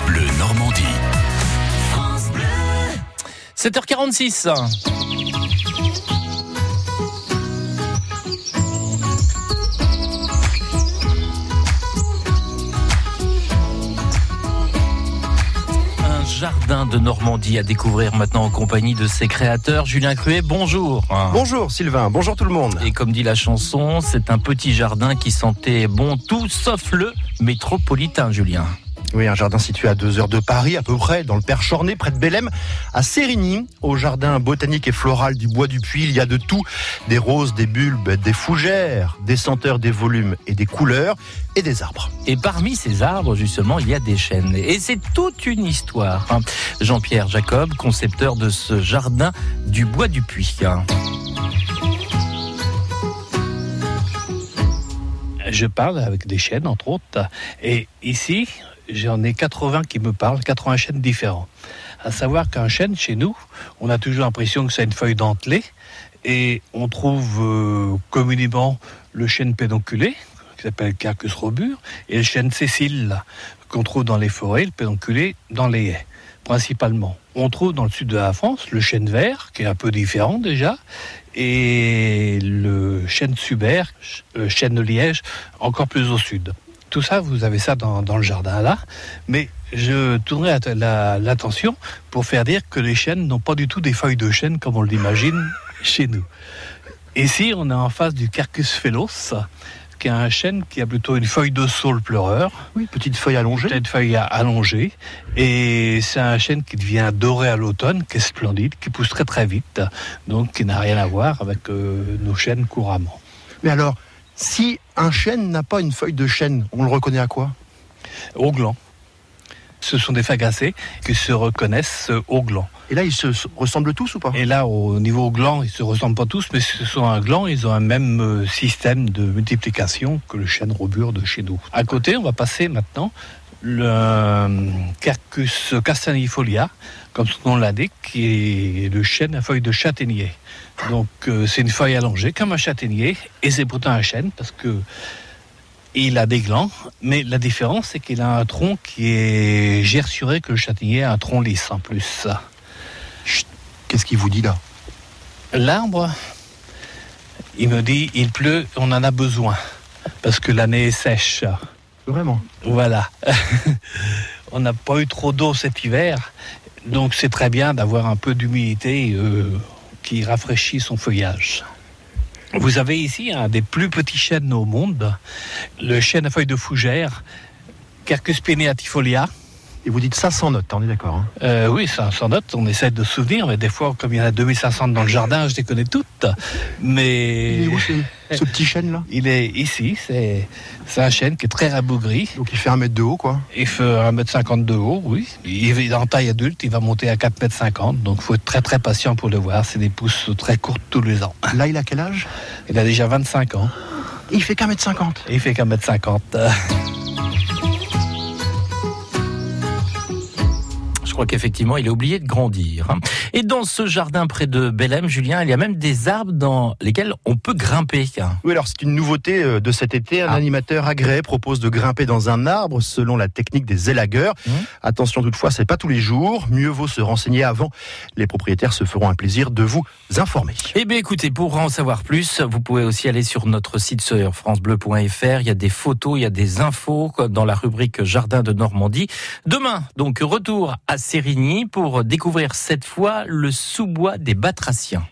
France Bleu Normandie. 7h46. Un jardin de Normandie à découvrir maintenant en compagnie de ses créateurs. Julien Cruet, bonjour. Bonjour Sylvain, bonjour tout le monde. Et comme dit la chanson, c'est un petit jardin qui sentait bon tout sauf le métropolitain, Julien. Oui, un jardin situé à deux heures de Paris, à peu près, dans le Perchorné, près de Bélem, à Sérigny, au jardin botanique et floral du Bois du Puy. Il y a de tout, des roses, des bulbes, des fougères, des senteurs, des volumes et des couleurs, et des arbres. Et parmi ces arbres, justement, il y a des chênes. Et c'est toute une histoire. hein. Jean-Pierre Jacob, concepteur de ce jardin du Bois du Puy. Je parle avec des chênes, entre autres. Et ici, j'en ai 80 qui me parlent, 80 chênes différents. À savoir qu'un chêne, chez nous, on a toujours l'impression que c'est une feuille dentelée. Et on trouve euh, communément le chêne pédonculé, qui s'appelle Quercus robur, et le chêne Cécile, qu'on trouve dans les forêts, le pédonculé dans les haies, principalement. On trouve dans le sud de la France le chêne vert, qui est un peu différent déjà, et le chêne suber, ch- euh, chêne de liège, encore plus au sud. Tout ça, vous avez ça dans, dans le jardin là, mais je tournerai att- la- l'attention pour faire dire que les chênes n'ont pas du tout des feuilles de chêne comme on l'imagine chez nous. Ici, on est en face du Carcus phellos, qui est un chêne qui a plutôt une feuille de saule pleureur, Oui, petite feuille allongée. peut-être feuille allongée. Et c'est un chêne qui devient doré à l'automne, qui est splendide, qui pousse très très vite, donc qui n'a rien à voir avec euh, nos chênes couramment. Mais alors, si un chêne n'a pas une feuille de chêne, on le reconnaît à quoi? Au gland. Ce sont des fagacées qui se reconnaissent euh, au gland. Et là, ils se se ressemblent tous ou pas? Et là, au niveau gland, ils se ressemblent pas tous, mais ce sont un gland, ils ont un même euh, système de multiplication que le chêne robur de chez nous. À côté, on va passer maintenant le euh, Quercus castagnifolia, comme son nom l'indique, qui est le chêne à feuilles de châtaignier. Donc, euh, c'est une feuille allongée comme un châtaignier, et c'est pourtant un chêne parce que il a des glands, mais la différence, c'est qu'il a un tronc qui est gersuré que le châtaignier a un tronc lisse en plus. Qu'est-ce qu'il vous dit là? L'arbre, il me dit, il pleut, on en a besoin, parce que l'année est sèche. Vraiment Voilà. on n'a pas eu trop d'eau cet hiver, donc c'est très bien d'avoir un peu d'humidité euh, qui rafraîchit son feuillage. Vous avez ici un des plus petits chênes au monde, le chêne à feuilles de fougère, Quercus pineatifolia. Et vous dites ça sans note, on est d'accord hein? Euh, oui, ça, sans doute, on essaie de se souvenir, mais des fois, comme il y en a 2500 dans le jardin, je les connais toutes. Mais Il est où ce, ce petit chêne là? Il est ici, c'est un chêne qui est très rabougri. Donc il fait un mètre de haut, quoi. Il fait 1m50 de haut, oui. Il est en taille adulte, il va monter à 4m50, donc il faut être très très patient pour le voir. C'est des pousses très courtes tous les ans. Là, il a quel âge? Il a déjà 25 ans Il fait qu'un mètre cinquante. et il fait qu'un mètre 50. crois qu'effectivement, il a oublié de grandir. hein. Et dans ce jardin près de Bélem, Julien, il y a même des arbres dans lesquels on peut grimper. hein. Oui, alors c'est une nouveauté euh, de cet été. Un Ah. animateur agréé propose de grimper dans un arbre selon la technique des élagueurs. Mmh. Attention toutefois, c'est pas tous les jours. Mieux vaut se renseigner avant. Les propriétaires se feront un plaisir de vous informer. Eh bien, écoutez, pour en savoir plus, vous pouvez aussi aller sur notre site sur francebleu.fr. Il y a des photos, il y a des infos dans la rubrique Jardin de Normandie. Demain, donc, retour à Pour découvrir cette fois le sous-bois des Batraciens.